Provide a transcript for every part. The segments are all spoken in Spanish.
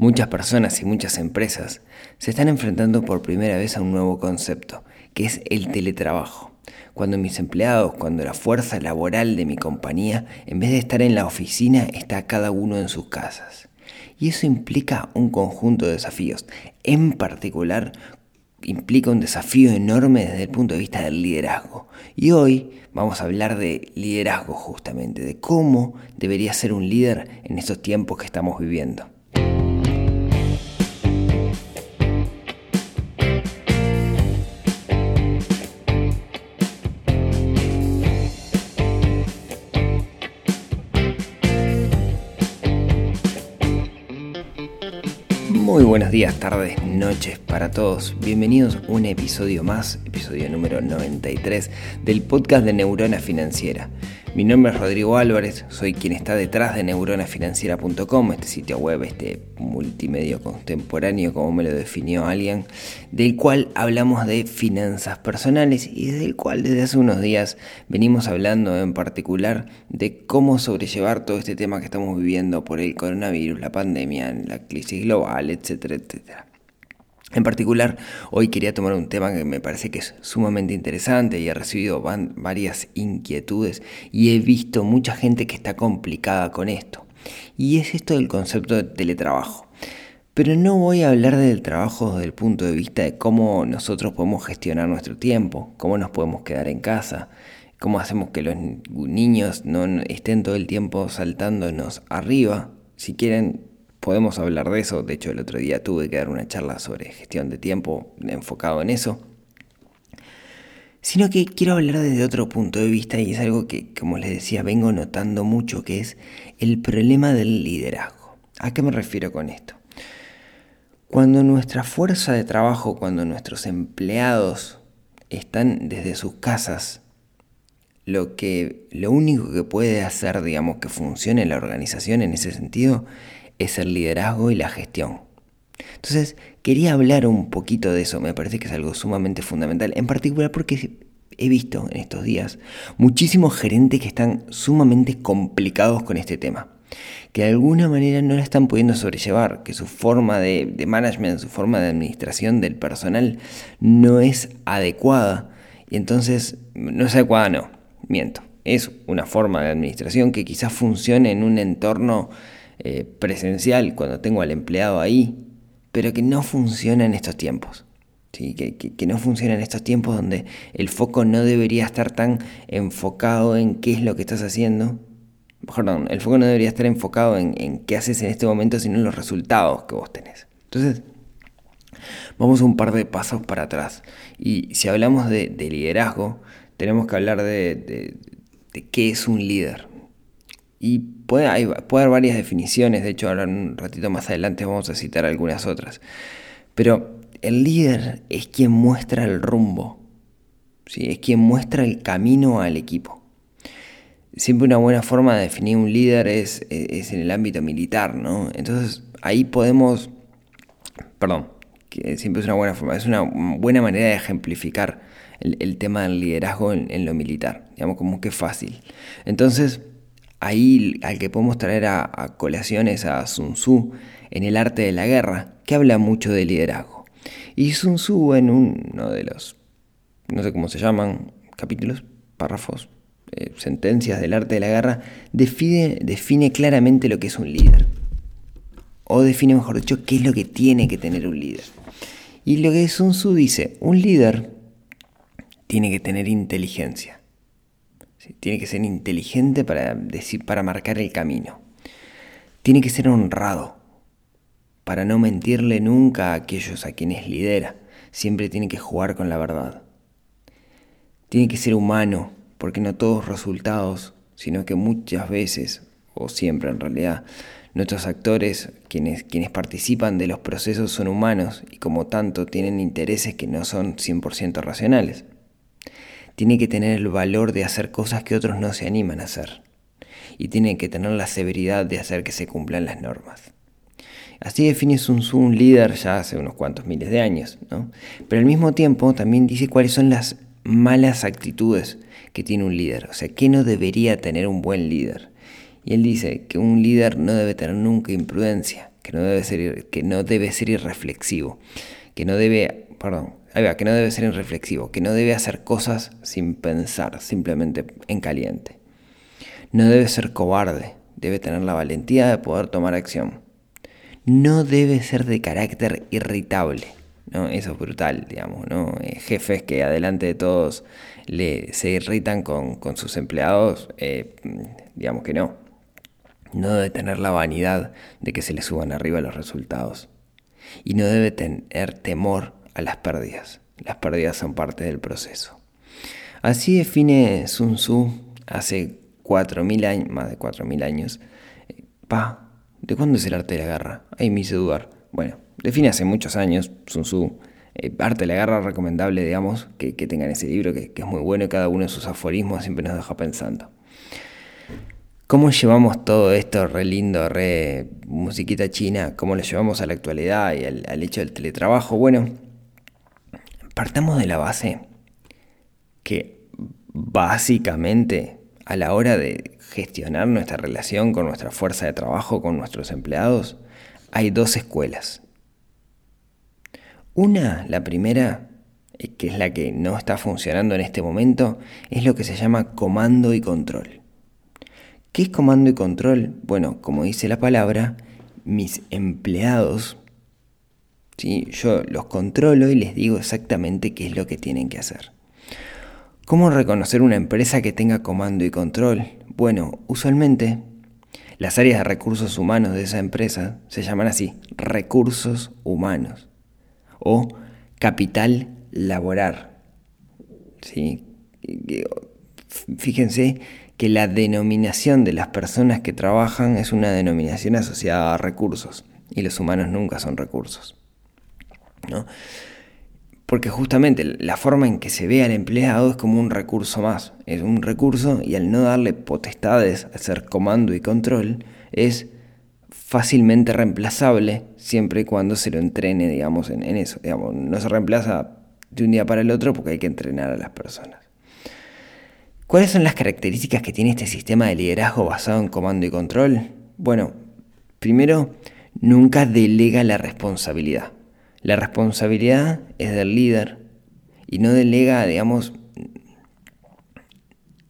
Muchas personas y muchas empresas se están enfrentando por primera vez a un nuevo concepto, que es el teletrabajo. Cuando mis empleados, cuando la fuerza laboral de mi compañía, en vez de estar en la oficina, está cada uno en sus casas. Y eso implica un conjunto de desafíos. En particular, implica un desafío enorme desde el punto de vista del liderazgo. Y hoy vamos a hablar de liderazgo justamente, de cómo debería ser un líder en estos tiempos que estamos viviendo. Muy buenos días, tardes, noches para todos. Bienvenidos a un episodio más, episodio número 93 del podcast de Neurona Financiera. Mi nombre es Rodrigo Álvarez, soy quien está detrás de neuronafinanciera.com, este sitio web, este multimedio contemporáneo, como me lo definió alguien, del cual hablamos de finanzas personales y del cual desde hace unos días venimos hablando en particular de cómo sobrellevar todo este tema que estamos viviendo por el coronavirus, la pandemia, la crisis global, etcétera, etcétera. En particular, hoy quería tomar un tema que me parece que es sumamente interesante y he recibido varias inquietudes y he visto mucha gente que está complicada con esto. Y es esto del concepto de teletrabajo. Pero no voy a hablar del trabajo desde el punto de vista de cómo nosotros podemos gestionar nuestro tiempo, cómo nos podemos quedar en casa, cómo hacemos que los niños no estén todo el tiempo saltándonos arriba. Si quieren, podemos hablar de eso. De hecho, el otro día tuve que dar una charla sobre gestión de tiempo enfocado en eso. Sino que quiero hablar desde otro punto de vista y es algo que, como les decía, vengo notando mucho, que es el problema del liderazgo. ¿A qué me refiero con esto? Cuando nuestra fuerza de trabajo, cuando nuestros empleados están desde sus casas, lo que lo único que puede hacer, digamos, que funcione la organización en ese sentido es el liderazgo y la gestión. Entonces, quería hablar un poquito de eso, me parece que es algo sumamente fundamental, en particular porque he visto en estos días muchísimos gerentes que están sumamente complicados con este tema, que de alguna manera no la están pudiendo sobrellevar, que su forma de, de management, su forma de administración del personal no es adecuada, y entonces no es adecuada, no, miento, es una forma de administración que quizás funcione en un entorno eh, presencial cuando tengo al empleado ahí, pero que no funciona en estos tiempos. ¿sí? Que, no funciona en estos tiempos donde el foco no debería estar tan enfocado en qué es lo que estás haciendo. Perdón, el foco no debería estar enfocado en, qué haces en este momento, sino en los resultados que vos tenés. Entonces, vamos un par de pasos para atrás. Y si hablamos de, liderazgo, tenemos que hablar de qué es un líder. Y puede, haber varias definiciones, de hecho ahora un ratito más adelante vamos a citar algunas otras. Pero el líder es quien muestra el rumbo, ¿sí? es quien muestra el camino al equipo. Siempre una buena forma de definir un líder es, es en el ámbito militar, ¿no? Entonces ahí podemos, perdón, que siempre es una buena forma, es una buena manera de ejemplificar el, tema del liderazgo en, en, lo militar, digamos como que fácil. Entonces, ahí al que podemos traer a, colaciones a Sun Tzu en el arte de la guerra, que habla mucho de liderazgo. Y Sun Tzu en uno de los, no sé cómo se llaman, capítulos, párrafos, eh, sentencias del arte de la guerra, define, define claramente lo que es un líder. O define, mejor dicho, qué es lo que tiene que tener un líder. Y lo que Sun Tzu dice, un líder tiene que tener inteligencia. Tiene que ser inteligente para, decir, para marcar el camino. Tiene que ser honrado para no mentirle nunca a aquellos a quienes lidera. Siempre tiene que jugar con la verdad. Tiene que ser humano, porque no todos resultados, sino que muchas veces, o siempre en realidad, nuestros actores, quienes, quienes participan de los procesos son humanos y como tanto tienen intereses que no son 100% racionales tiene que tener el valor de hacer cosas que otros no se animan a hacer. Y tiene que tener la severidad de hacer que se cumplan las normas. Así define Sun Tzu un líder ya hace unos cuantos miles de años, ¿no? Pero al mismo tiempo también dice cuáles son las malas actitudes que tiene un líder, o sea, qué no debería tener un buen líder. Y él dice que un líder no debe tener nunca imprudencia, que no debe ser, que no debe ser irreflexivo, que no debe, perdón, va, que no debe ser irreflexivo, que no debe hacer cosas sin pensar, simplemente en caliente. No debe ser cobarde, debe tener la valentía de poder tomar acción. No debe ser de carácter irritable, ¿no? Eso es brutal, digamos, ¿no? Eh, jefes que adelante de todos le, se irritan con, sus empleados, eh, digamos que no. No debe tener la vanidad de que se le suban arriba los resultados. Y no debe tener temor a las pérdidas. Las pérdidas son parte del proceso. Así define Sun Tzu hace 4.000 años, más de 4.000 años. Pa, ¿de cuándo es el arte de la guerra? Ahí me hice dudar. Bueno, define hace muchos años Sun Tzu. Eh, arte de la guerra recomendable, digamos, que, tengan ese libro, que, que, es muy bueno y cada uno de sus aforismos siempre nos deja pensando. ¿Cómo llevamos todo esto re lindo, re musiquita china? ¿Cómo lo llevamos a la actualidad y al, hecho del teletrabajo? Bueno, partamos de la base que básicamente a la hora de gestionar nuestra relación con nuestra fuerza de trabajo, con nuestros empleados, hay dos escuelas. Una, la primera, eh, que es la que no está funcionando en este momento, es lo que se llama comando y control. ¿Qué es comando y control? Bueno, como dice la palabra, mis empleados, ¿sí? yo los controlo y les digo exactamente qué es lo que tienen que hacer. ¿Cómo reconocer una empresa que tenga comando y control? Bueno, usualmente las áreas de recursos humanos de esa empresa se llaman así, recursos humanos o capital laboral. ¿Sí? Fíjense que la denominación de las personas que trabajan es una denominación asociada a recursos y los humanos nunca son recursos. Porque justamente la forma en que se ve al empleado es como un recurso más, es un recurso y al no darle potestades hacer comando y control es fácilmente reemplazable siempre y cuando se lo entrene, digamos, en, en eso. Digamos, no se reemplaza de un día para el otro porque hay que entrenar a las personas. ¿Cuáles son las características que tiene este sistema de liderazgo basado en comando y control? Bueno, primero, nunca delega la responsabilidad. La responsabilidad es del líder y no delega, digamos,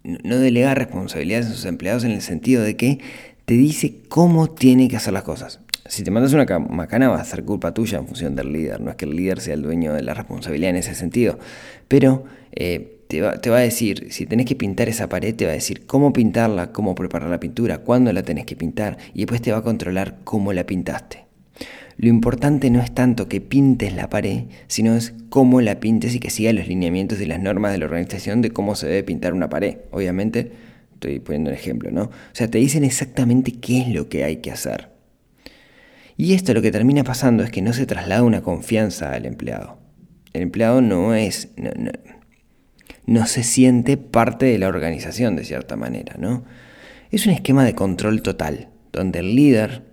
no delega responsabilidades a sus empleados en el sentido de que te dice cómo tiene que hacer las cosas. Si te mandas una macana va a ser culpa tuya en función del líder, no es que el líder sea el dueño de la responsabilidad en ese sentido, pero eh, te va, a decir, si tenés que pintar esa pared, te va a decir cómo pintarla, cómo preparar la pintura, cuándo la tenés que pintar y después te va a controlar cómo la pintaste. Lo importante no es tanto que pintes la pared, sino es cómo la pintes y que siga los lineamientos y las normas de la organización de cómo se debe pintar una pared. Obviamente, estoy poniendo un ejemplo, ¿no? O sea, te dicen exactamente qué es lo que hay que hacer. Y esto lo que termina pasando es que no se traslada una confianza al empleado. El empleado no es no se siente parte de la organización de cierta manera, ¿no? Es un esquema de control total, donde el líder,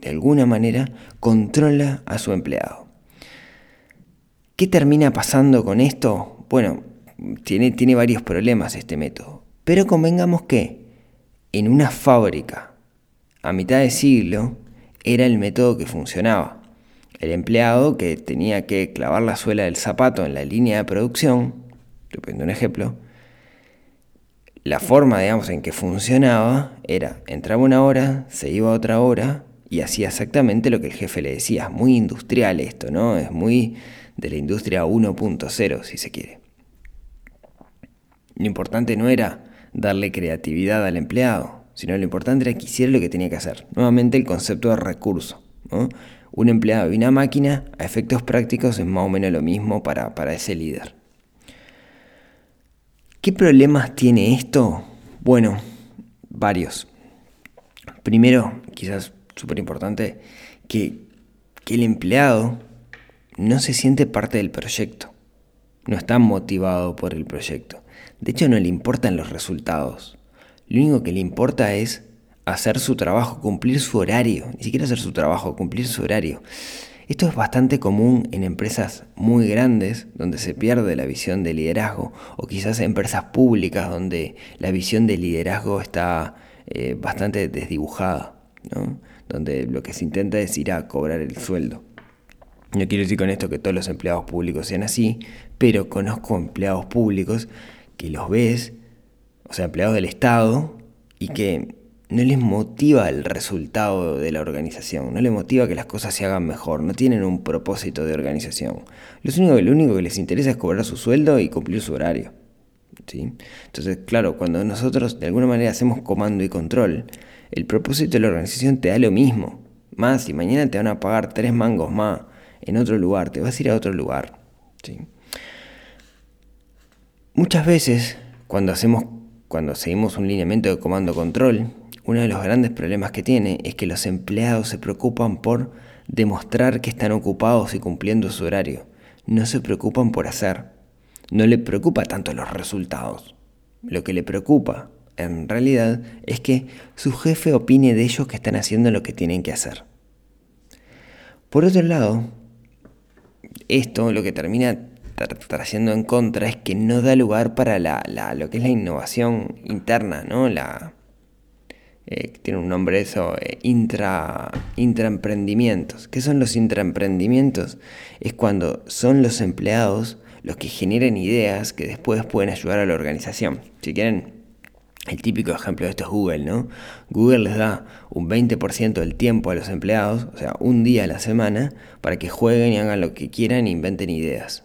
de alguna manera, controla a su empleado. ¿Qué termina pasando con esto? Bueno, tiene, tiene varios problemas este método, pero convengamos que en una fábrica, a mitad de siglo, era el método que funcionaba. El empleado que tenía que clavar la suela del zapato en la línea de producción pongo un ejemplo, la forma, digamos, en que funcionaba era, entraba una hora, se iba otra hora y hacía exactamente lo que el jefe le decía. Es muy industrial esto, ¿no? Es muy de la industria 1.0, si se quiere. Lo importante no era darle creatividad al empleado, sino lo importante era que hiciera lo que tenía que hacer. Nuevamente el concepto de recurso. Un empleado y una máquina, a efectos prácticos, es más o menos lo mismo para, para ese líder. ¿Qué problemas tiene esto? Bueno, varios. Primero, quizás súper importante, que, que el empleado no se siente parte del proyecto. No está motivado por el proyecto. De hecho, no le importan los resultados. Lo único que le importa es hacer su trabajo, cumplir su horario. Ni siquiera hacer su trabajo, cumplir su horario. Esto es bastante común en empresas muy grandes donde se pierde la visión de liderazgo o quizás empresas públicas donde la visión de liderazgo está eh, bastante desdibujada, donde lo que se intenta es ir a cobrar el sueldo. No quiero decir con esto que todos los empleados públicos sean así, pero conozco empleados públicos que los ves, o sea, empleados del Estado, y que no les motiva el resultado de la organización, no les motiva que las cosas se hagan mejor, no tienen un propósito de organización. Lo único, lo único que les interesa es cobrar su sueldo y cumplir su horario. ¿sí? Entonces, claro, cuando nosotros de alguna manera hacemos comando y control, el propósito de la organización te da lo mismo. Más, si mañana te van a pagar tres mangos más en otro lugar, te vas a ir a otro lugar. ¿sí? Muchas veces, cuando, hacemos, cuando seguimos un lineamiento de comando-control, uno de los grandes problemas que tiene es que los empleados se preocupan por demostrar que están ocupados y cumpliendo su horario. No se preocupan por hacer. No le preocupa tanto los resultados. Lo que le preocupa, en realidad, es que su jefe opine de ellos que están haciendo lo que tienen que hacer. Por otro lado, esto lo que termina trayendo en contra es que no da lugar para la, lo que es la innovación interna, ¿no? La, eh, tiene un nombre eso, eh, intra, intraemprendimientos. ¿Qué son los intraemprendimientos? Es cuando son los empleados los que generan ideas que después pueden ayudar a la organización. Si quieren, el típico ejemplo de esto es Google, ¿no? Google les da un 20% del tiempo a los empleados, o sea, un día a la semana, para que jueguen y hagan lo que quieran e inventen ideas.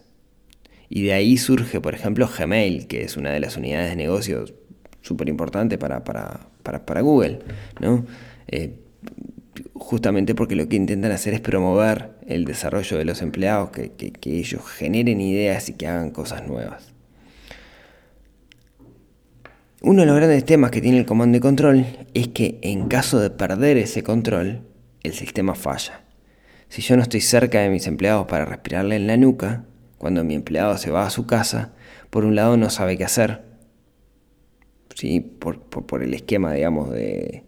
Y de ahí surge, por ejemplo, Gmail, que es una de las unidades de negocios súper importante para, para, Google, ¿no? Eh, justamente porque lo que intentan hacer es promover el desarrollo de los empleados, que, que ellos generen ideas y que hagan cosas nuevas. Uno de los grandes temas que tiene el comando y control es que en caso de perder ese control, el sistema falla. Si yo no estoy cerca de mis empleados para respirarle en la nuca, cuando mi empleado se va a su casa, por un lado no sabe qué hacer, ¿sí? por, por, el esquema, digamos, de,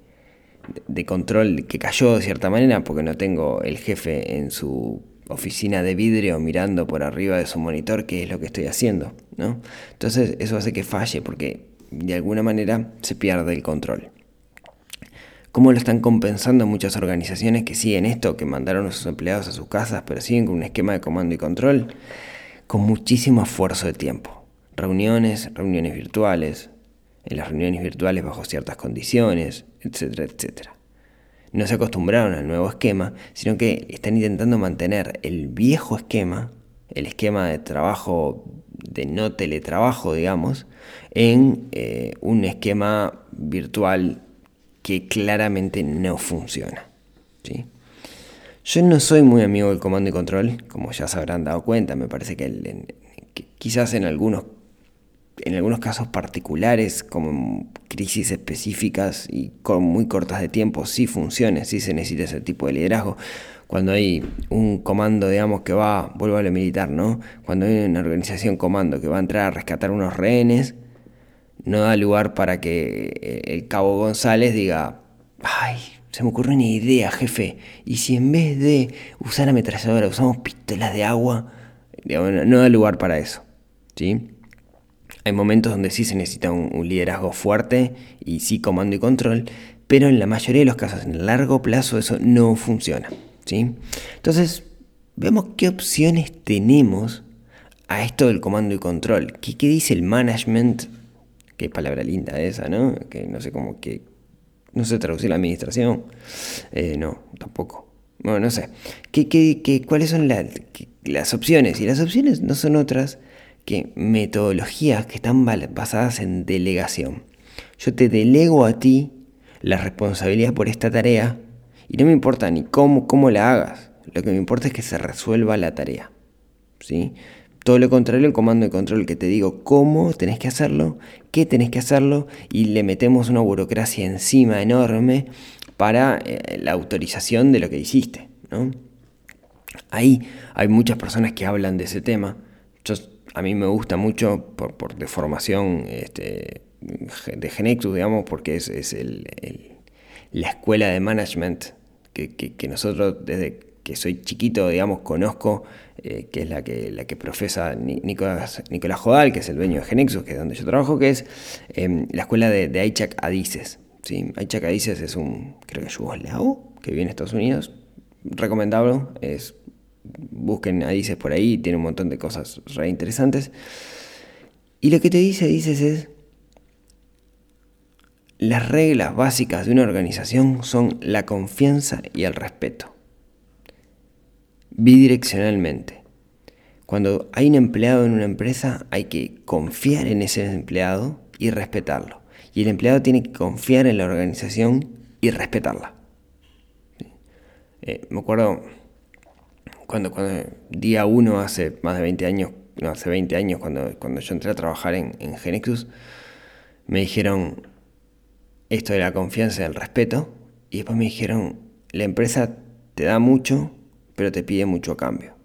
de control que cayó de cierta manera, porque no tengo el jefe en su oficina de vidrio mirando por arriba de su monitor qué es lo que estoy haciendo, ¿no? Entonces eso hace que falle porque de alguna manera se pierde el control. ¿Cómo lo están compensando muchas organizaciones que siguen esto, que mandaron a sus empleados a sus casas, pero siguen con un esquema de comando y control? Con muchísimo esfuerzo de tiempo. Reuniones, reuniones virtuales, en las reuniones virtuales bajo ciertas condiciones, etcétera, etcétera. No se acostumbraron al nuevo esquema, sino que están intentando mantener el viejo esquema, el esquema de trabajo de no teletrabajo, digamos, en eh, un esquema virtual que claramente no funciona. ¿sí? Yo no soy muy amigo del comando y control, como ya se habrán dado cuenta, me parece que, quizás en algunos, en algunos casos particulares, como crisis específicas y con muy cortas de tiempo, sí funciona, sí se necesita ese tipo de liderazgo cuando hay un comando, digamos, que va, vuelvo a lo militar, ¿no? Cuando hay una organización comando que va a entrar a rescatar unos rehenes, no da lugar para que eh, el cabo González diga, ay, se me ocurrió una idea, jefe, y si en vez de usar ametralladora usamos pistolas de agua, no da lugar para eso, ¿sí? Hay momentos donde sí se necesita un liderazgo fuerte y sí comando y control, pero en la mayoría de los casos, en el largo plazo, eso no funciona. Entonces, vemos qué opciones tenemos a esto del comando y control. ¿Qué, qué dice el management? Qué palabra linda esa, ¿no? Que no sé cómo que... No sé traducir la administración. Eh, no, tampoco. Bueno, no sé. ¿Qué, qué, cuáles son las opciones? Y las opciones no son otras que metodologías que están basadas en delegación. Yo te delego a ti la responsabilidad por esta tarea y no me importa ni cómo, cómo la hagas, lo que me importa es que se resuelva la tarea. ¿sí? Todo lo contrario, el comando de control que te digo cómo tenés que hacerlo, qué tenés que hacerlo y le metemos una burocracia encima enorme para eh, la autorización de lo que hiciste. ¿no? Ahí hay muchas personas que hablan de ese tema. a mí me gusta mucho por, por de formación este, de Genexus, digamos, porque es, es el la escuela de management que, nosotros desde que soy chiquito, digamos, conozco, eh, que es la que, la que profesa Nicolás, Nicolás Jodal, que es el dueño de Genexus, que es donde yo trabajo, que es em, la escuela de, de Aichak Adices. ¿sí? Aichak Adices es un, creo que yugoslavo, que vive en Estados Unidos. Recomendable, es, busquen a Dices por ahí, tiene un montón de cosas re interesantes. Y lo que te dice Dices es, las reglas básicas de una organización son la confianza y el respeto. Bidireccionalmente. Cuando hay un empleado en una empresa hay que confiar en ese empleado y respetarlo. Y el empleado tiene que confiar en la organización y respetarla. Eh, me acuerdo cuando, cuando día uno hace más de 20 años, no, hace 20 años cuando, cuando yo entré a trabajar en, en Genexus, me dijeron esto de la confianza y el respeto, y después me dijeron, la empresa te da mucho, pero te pide mucho a cambio.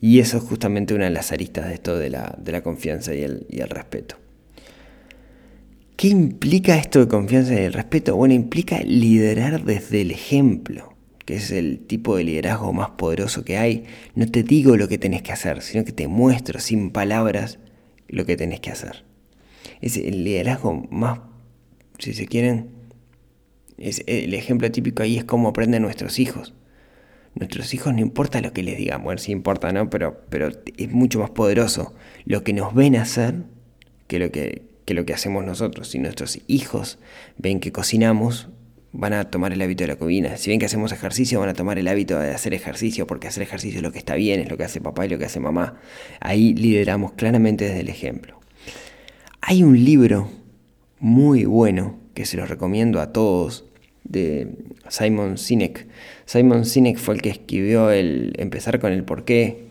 Y eso es justamente una de las aristas de esto de la, de la confianza y el, y el respeto. ¿Qué implica esto de confianza y el respeto? Bueno, implica liderar desde el ejemplo, que es el tipo de liderazgo más poderoso que hay. No te digo lo que tenés que hacer, sino que te muestro sin palabras lo que tenés que hacer. Es el liderazgo más, si se quieren, es el ejemplo típico ahí es cómo aprenden nuestros hijos. Nuestros hijos no importa lo que les digamos, bueno, sí importa, ¿no? Pero, pero es mucho más poderoso lo que nos ven hacer que lo que, que lo que hacemos nosotros. Si nuestros hijos ven que cocinamos, van a tomar el hábito de la cocina. Si ven que hacemos ejercicio, van a tomar el hábito de hacer ejercicio, porque hacer ejercicio es lo que está bien, es lo que hace papá y lo que hace mamá. Ahí lideramos claramente desde el ejemplo. Hay un libro muy bueno que se lo recomiendo a todos de Simon Sinek. Simon Sinek fue el que escribió el Empezar con el porqué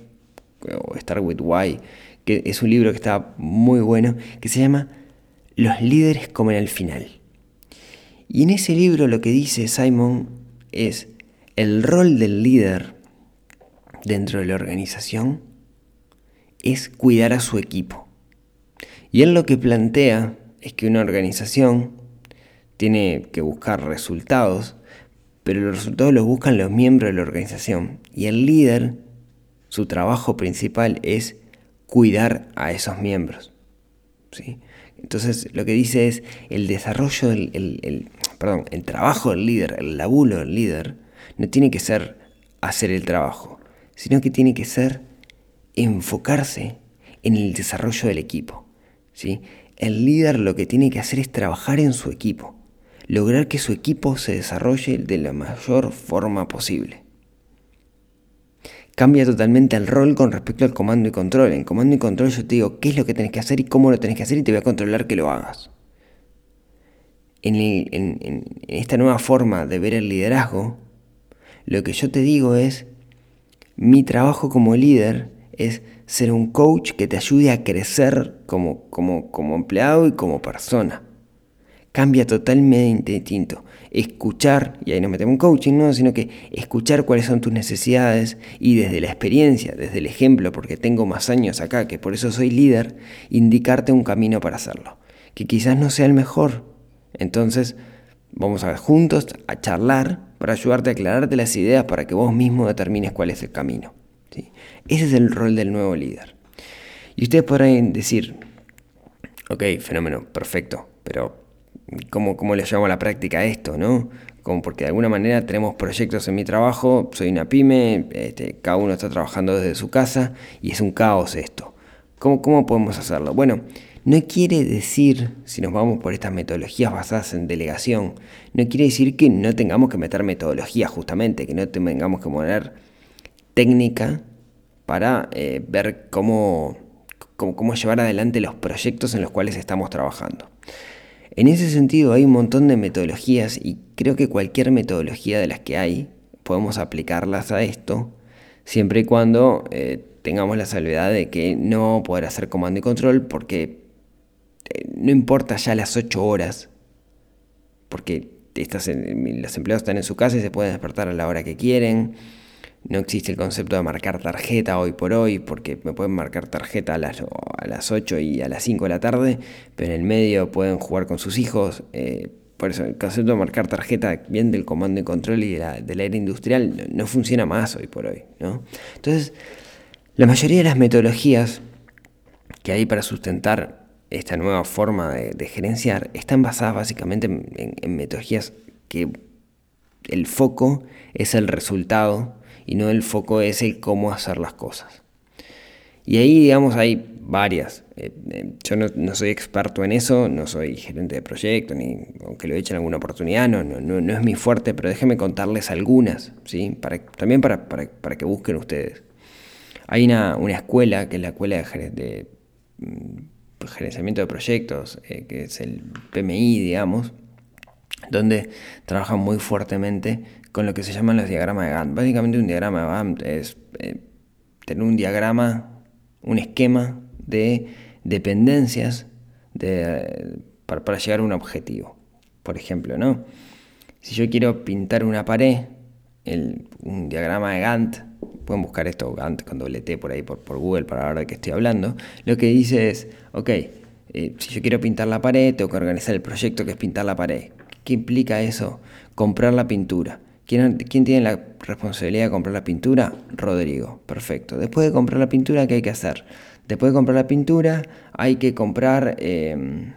o Start with Why, que es un libro que está muy bueno, que se llama los líderes comen al final. Y en ese libro lo que dice Simon es el rol del líder dentro de la organización es cuidar a su equipo. Y él lo que plantea es que una organización tiene que buscar resultados, pero los resultados los buscan los miembros de la organización. Y el líder, su trabajo principal es cuidar a esos miembros. ¿sí? Entonces lo que dice es el desarrollo, el, perdón, el trabajo del líder, el laburo del líder, no tiene que ser hacer el trabajo, sino que tiene que ser enfocarse en el desarrollo del equipo. ¿sí? El líder lo que tiene que hacer es trabajar en su equipo, lograr que su equipo se desarrolle de la mayor forma posible cambia totalmente el rol con respecto al comando y control. En comando y control yo te digo qué es lo que tenés que hacer y cómo lo tenés que hacer y te voy a controlar que lo hagas. En, esta nueva forma de ver el liderazgo, lo que yo te digo es, mi trabajo como líder es ser un coach que te ayude a crecer como, como, como empleado y como persona cambia totalmente distinto. Escuchar, y ahí no metemos un coaching, ¿no? sino que escuchar cuáles son tus necesidades y desde la experiencia, desde el ejemplo, porque tengo más años acá, que por eso soy líder, indicarte un camino para hacerlo. Que quizás no sea el mejor. Entonces, vamos a ver juntos a charlar para ayudarte a aclararte las ideas para que vos mismo determines cuál es el camino. Ese es el rol del nuevo líder. Y ustedes podrán decir, ok, fenómeno, perfecto, pero cómo, cómo le llamo a la práctica esto, ¿no? Como porque de alguna manera tenemos proyectos en mi trabajo, soy una pyme, este, cada uno está trabajando desde su casa y es un caos esto. ¿Cómo, ¿Cómo podemos hacerlo? Bueno, no quiere decir, si nos vamos por estas metodologías basadas en delegación, no quiere decir que no tengamos que meter metodología justamente, que no tengamos que poner técnica para eh, ver cómo, cómo llevar adelante los proyectos en los cuales estamos trabajando. En ese sentido hay un montón de metodologías y creo que cualquier metodología de las que hay podemos aplicarlas a esto, siempre y cuando eh, tengamos la salvedad de que no poder hacer comando y control porque eh, no importa ya las 8 horas, porque estas, los empleados están en su casa y se pueden despertar a la hora que quieren no existe el concepto de marcar tarjeta hoy por hoy, porque me pueden marcar tarjeta a las, a las 8 y a las 5 de la tarde, pero en el medio pueden jugar con sus hijos. Eh, por eso el concepto de marcar tarjeta bien del comando y control y de la, del aire industrial no, funciona más hoy por hoy. ¿no? Entonces, la mayoría de las metodologías que hay para sustentar esta nueva forma de, gerenciar están basadas básicamente en metodologías que el foco es el resultado y no el foco es el cómo hacer las cosas. Y ahí, digamos, hay varias. Eh, eh, yo no, soy experto en eso, no soy gerente de proyecto, ni aunque lo echen alguna oportunidad, no, no, no, es mi fuerte, pero déjenme contarles algunas, ¿sí? Para, también para, para, que busquen ustedes. Hay una, una, escuela, que es la escuela de, de mm, gerenciamiento de proyectos, eh, que es el PMI, digamos, donde trabajan muy fuertemente con lo que se llaman los diagramas de Gantt. Básicamente un diagrama de Gantt es tener un diagrama un esquema de dependencias para, llegar a un objetivo. Por ejemplo, ¿no? Si yo quiero pintar una pared, un diagrama de Gantt, pueden buscar esto, Gantt con doble T por ahí por, Google para la de que estoy hablando, lo que dice es, ok, eh, si yo quiero pintar la pared, tengo que organizar el proyecto que es pintar la pared. ¿Qué implica eso? Comprar la pintura. ¿Quién, tiene la responsabilidad de comprar la pintura? Rodrigo. Perfecto. Después de comprar la pintura, ¿qué hay que hacer? Después de comprar la pintura, hay que comprar em,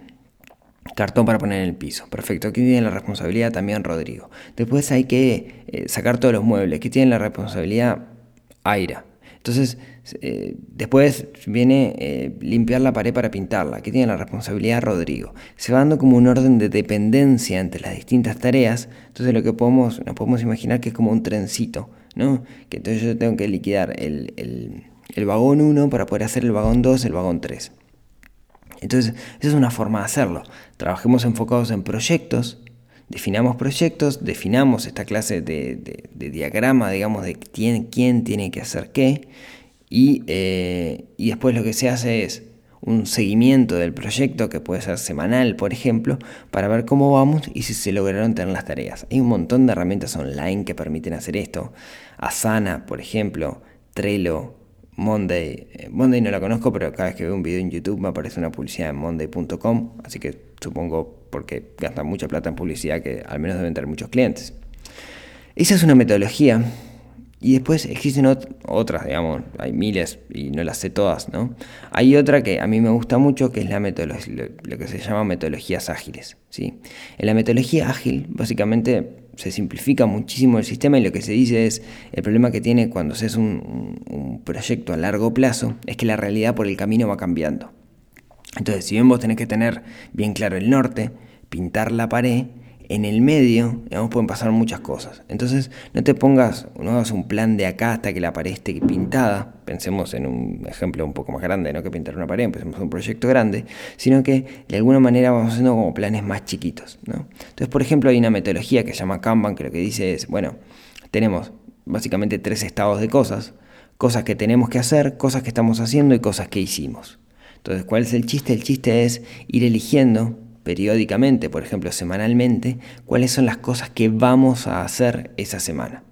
cartón para poner en el piso. Perfecto. ¿Quién tiene la responsabilidad? También Rodrigo. Después hay que eh, sacar todos los muebles. ¿Quién tiene la responsabilidad? Aira. Entonces, eh, después viene eh, limpiar la pared para pintarla, que tiene la responsabilidad Rodrigo. Se va dando como un orden de dependencia entre las distintas tareas, entonces lo que podemos, nos podemos imaginar que es como un trencito, ¿no? Que entonces yo tengo que liquidar el, el vagón 1 para poder hacer el vagón 2, el vagón 3. Entonces, esa es una forma de hacerlo. Trabajemos enfocados en proyectos, definamos proyectos, definamos esta clase de, diagrama, digamos, de quién, quién, tiene que hacer qué, y, eh, y después lo que se hace es un seguimiento del proyecto que puede ser semanal, por ejemplo, para ver cómo vamos y si se lograron tener las tareas. Hay un montón de herramientas online que permiten hacer esto. Asana, por ejemplo, Trello, Monday. Eh, Monday no la conozco, pero cada vez que veo un video en YouTube me aparece una publicidad en monday.com, así que supongo porque gastan mucha plata en publicidad que al menos deben tener muchos clientes. Esa es una metodología. Y después existen otras, digamos, hay miles y no las sé todas, ¿no? Hay otra que a mí me gusta mucho, que es la metodología, lo que se llama metodologías ágiles, ¿sí? En la metodología ágil, básicamente se simplifica muchísimo el sistema y lo que se dice es, el problema que tiene cuando se hace un, un proyecto a largo plazo es que la realidad por el camino va cambiando. Entonces, si bien vos tenés que tener bien claro el norte, pintar la pared, en el medio, digamos, pueden pasar muchas cosas. Entonces, no te pongas, no hagas un plan de acá hasta que la pared esté pintada. Pensemos en un ejemplo un poco más grande, no que pintar una pared, empecemos un proyecto grande, sino que de alguna manera vamos haciendo como planes más chiquitos. ¿no? Entonces, por ejemplo, hay una metodología que se llama Kanban, que lo que dice es, bueno, tenemos básicamente tres estados de cosas. Cosas que tenemos que hacer, cosas que estamos haciendo y cosas que hicimos. Entonces, ¿cuál es el chiste? El chiste es ir eligiendo periódicamente, por ejemplo semanalmente, cuáles son las cosas que vamos a hacer esa semana.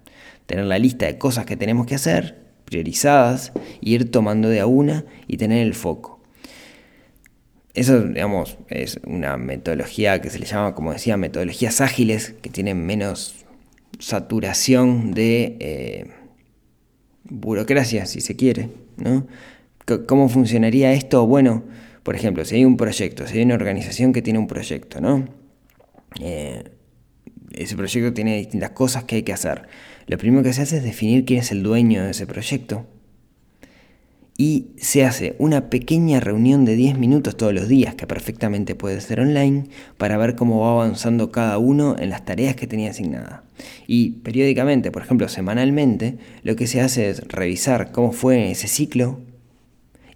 Tener la lista de cosas que tenemos que hacer, priorizadas, ir tomando de a una y tener el foco. Eso, digamos, es una metodología que se le llama, como decía, metodologías ágiles, que tienen menos saturación de eh, burocracia, si se quiere. ¿Cómo funcionaría esto? Bueno, por ejemplo, si hay un proyecto, si hay una organización que tiene un proyecto, ¿no? Eh, ese proyecto tiene distintas cosas que hay que hacer. Lo primero que se hace es definir quién es el dueño de ese proyecto. Y se hace una pequeña reunión de 10 minutos todos los días, que perfectamente puede ser online, para ver cómo va avanzando cada uno en las tareas que tenía asignadas. Y periódicamente, por ejemplo semanalmente, lo que se hace es revisar cómo fue ese ciclo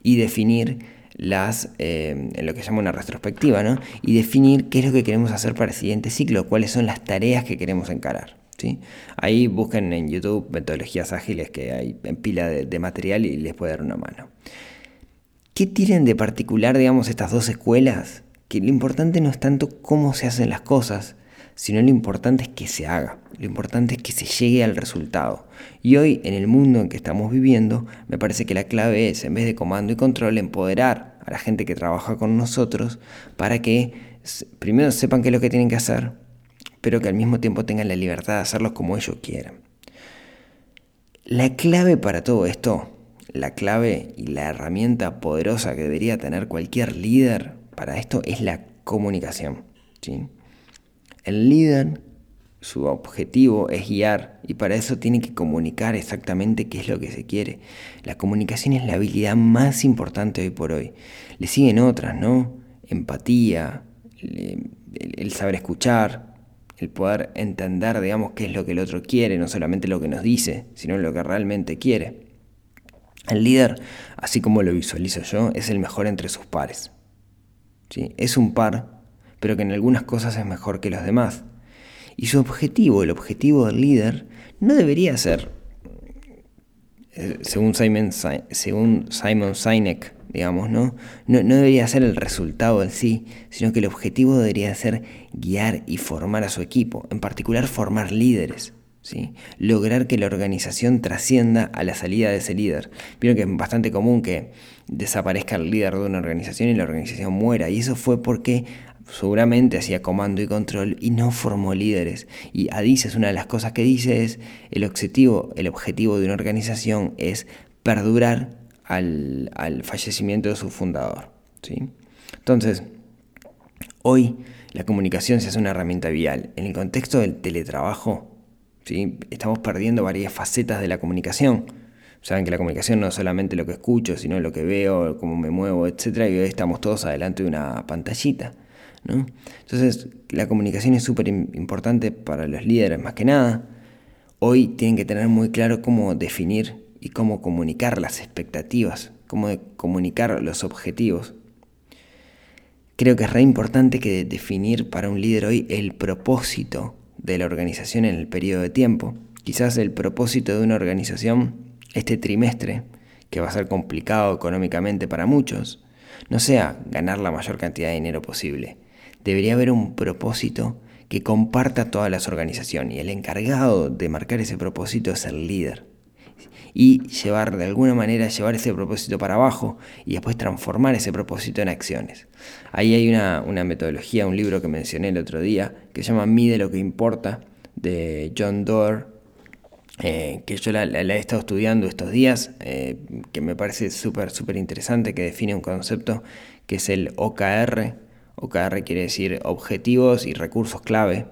y definir las, eh, lo que llama una retrospectiva, ¿no? y definir qué es lo que queremos hacer para el siguiente ciclo, cuáles son las tareas que queremos encarar. ¿sí? Ahí busquen en YouTube metodologías ágiles que hay en pila de, material y les puede dar una mano. ¿Qué tienen de particular, digamos, estas dos escuelas? Que lo importante no es tanto cómo se hacen las cosas, sino lo importante es que se haga, lo importante es que se llegue al resultado. Y hoy, en el mundo en que estamos viviendo, me parece que la clave es, en vez de comando y control, empoderar a la gente que trabaja con nosotros para que primero sepan qué es lo que tienen que hacer, pero que al mismo tiempo tengan la libertad de hacerlo como ellos quieran. La clave para todo esto, la clave y la herramienta poderosa que debería tener cualquier líder para esto es la comunicación. ¿sí? El líder su objetivo es guiar y para eso tiene que comunicar exactamente qué es lo que se quiere. La comunicación es la habilidad más importante hoy por hoy. Le siguen otras, ¿no? Empatía, el saber escuchar, el poder entender, digamos, qué es lo que el otro quiere, no solamente lo que nos dice, sino lo que realmente quiere. El líder, así como lo visualizo yo, es el mejor entre sus pares. ¿Sí? Es un par, pero que en algunas cosas es mejor que los demás. Y su objetivo, el objetivo del líder, no debería ser, eh, según Simon, según Simon Sinek, digamos, ¿no? ¿no? No debería ser el resultado en sí, sino que el objetivo debería ser guiar y formar a su equipo, en particular formar líderes. ¿Sí? lograr que la organización trascienda a la salida de ese líder. Vieron que es bastante común que desaparezca el líder de una organización y la organización muera. Y eso fue porque seguramente hacía comando y control y no formó líderes. Y Adices una de las cosas que dice es, el objetivo, el objetivo de una organización es perdurar al, fallecimiento de su fundador. ¿sí? Entonces, hoy la comunicación se hace una herramienta vial. En el contexto del teletrabajo, ¿sí? estamos perdiendo varias facetas de la comunicación. Saben que la comunicación no es solamente lo que escucho, sino lo que veo, cómo me muevo, etc. Y hoy estamos todos adelante de una pantallita. Entonces, la comunicación es súper importante para los líderes, más que nada. Hoy tienen que tener muy claro cómo definir y cómo comunicar las expectativas, cómo comunicar los objetivos. Creo que es re importante que definir para un líder hoy el propósito de la organización en el periodo de tiempo. Quizás el propósito de una organización este trimestre, que va a ser complicado económicamente para muchos, no sea ganar la mayor cantidad de dinero posible, debería haber un propósito que comparta todas las organizaciones y el encargado de marcar ese propósito es el líder. Y llevar, de alguna manera, llevar ese propósito para abajo y después transformar ese propósito en acciones. Ahí hay una, metodología, un libro que mencioné el otro día, que se llama Mide lo que importa, de John Doerr, eh, que yo la, he estado estudiando estos días, eh, que me parece súper, súper interesante, que define un concepto que es el OKR, OKR quiere decir objetivos y recursos clave.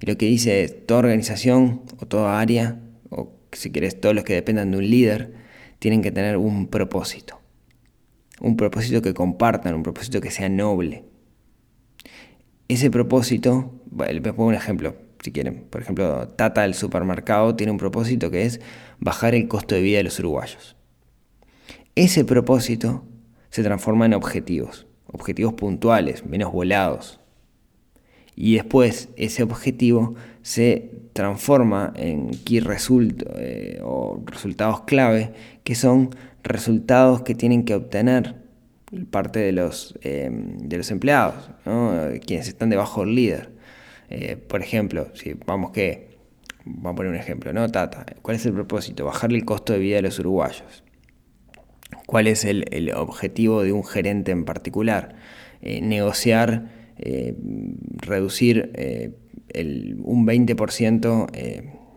Y lo que dice es, toda organización o toda área, o si quieres todos los que dependan de un líder, tienen que tener un propósito. Un propósito que compartan, un propósito que sea noble. Ese propósito, les pongo un ejemplo, si quieren. Por ejemplo, Tata, el supermercado, tiene un propósito que es bajar el costo de vida de los uruguayos. Ese propósito se transforma en objetivos objetivos puntuales, menos volados. Y después ese objetivo se transforma en key result eh, o resultados clave, que son resultados que tienen que obtener parte de los, eh, de los empleados, quienes están debajo del líder. Eh, por ejemplo, si vamos que, vamos a poner un ejemplo, ¿no? Tata, ¿cuál es el propósito? Bajarle el costo de vida de los uruguayos cuál es el, objetivo de un gerente en particular. Eh, negociar, eh, reducir eh, un 20%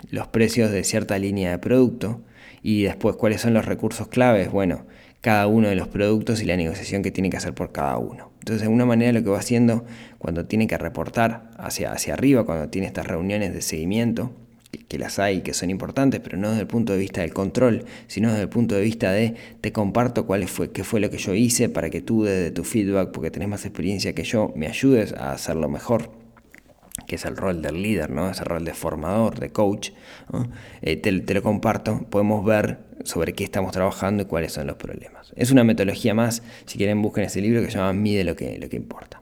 los precios de cierta línea de producto y después cuáles son los recursos claves. Bueno, cada uno de los productos y la negociación que tiene que hacer por cada uno. Entonces, de alguna manera lo que va haciendo cuando tiene que reportar hacia, hacia arriba, cuando tiene estas reuniones de seguimiento, que las hay que son importantes, pero no desde el punto de vista del control, sino desde el punto de vista de te comparto cuál fue, qué fue lo que yo hice para que tú desde tu feedback, porque tenés más experiencia que yo, me ayudes a hacerlo mejor que es el rol del líder, ¿no? es el rol de formador, de coach, eh, te, lo comparto, podemos ver sobre qué estamos trabajando y cuáles son los problemas. Es una metodología más, si quieren busquen ese libro que se llama Mide lo que, lo que importa.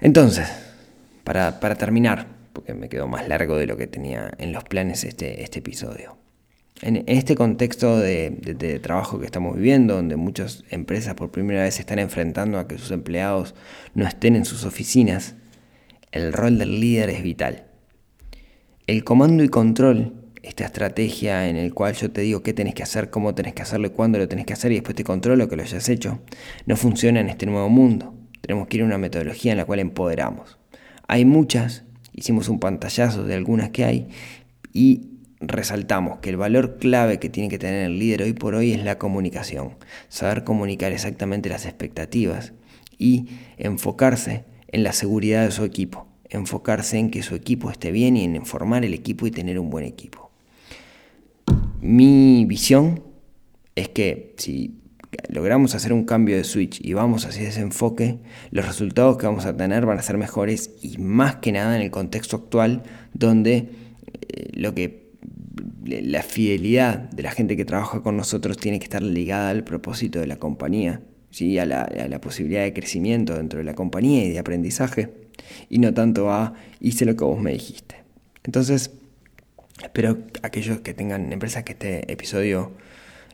Entonces, para, para terminar, porque me quedó más largo de lo que tenía en los planes este, este episodio. En este contexto de, trabajo que estamos viviendo, donde muchas empresas por primera vez se están enfrentando a que sus empleados no estén en sus oficinas, el rol del líder es vital. El comando y control, esta estrategia en el cual yo te digo qué tenés que hacer, cómo tenés que hacerlo y cuándo lo tenés que hacer y después te controlo que lo hayas hecho, no funciona en este nuevo mundo. Tenemos que ir a una metodología en la cual empoderamos. Hay muchas hicimos un pantallazo de algunas que hay y resaltamos que el valor clave que tiene que tener el líder hoy por hoy es la comunicación, saber comunicar exactamente las expectativas y enfocarse en la seguridad de su equipo, enfocarse en que su equipo esté bien y en formar el equipo y tener un buen equipo. Mi visión es que si logramos hacer un cambio de switch y vamos hacia ese enfoque, los resultados que vamos a tener van a ser mejores y más que nada en el contexto actual donde eh, lo que la fidelidad de la gente que trabaja con nosotros tiene que estar ligada al propósito de la compañía, ¿sí? a, la, a la posibilidad de crecimiento dentro de la compañía y de aprendizaje, y no tanto a hice lo que vos me dijiste. Entonces, espero aquellos que tengan empresas que este episodio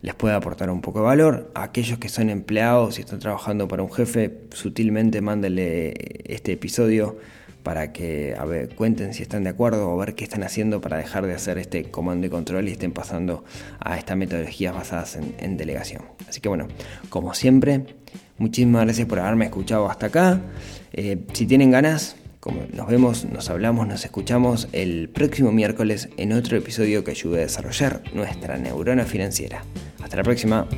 les pueda aportar un poco de valor. A aquellos que son empleados y están trabajando para un jefe, sutilmente mándenle este episodio para que a ver, cuenten si están de acuerdo o ver qué están haciendo para dejar de hacer este comando y control y estén pasando a estas metodologías basadas en, delegación. Así que bueno, como siempre, muchísimas gracias por haberme escuchado hasta acá. Eh, si tienen ganas, como nos vemos, nos hablamos, nos escuchamos el próximo miércoles en otro episodio que ayude a desarrollar nuestra neurona financiera. Hasta la próxima.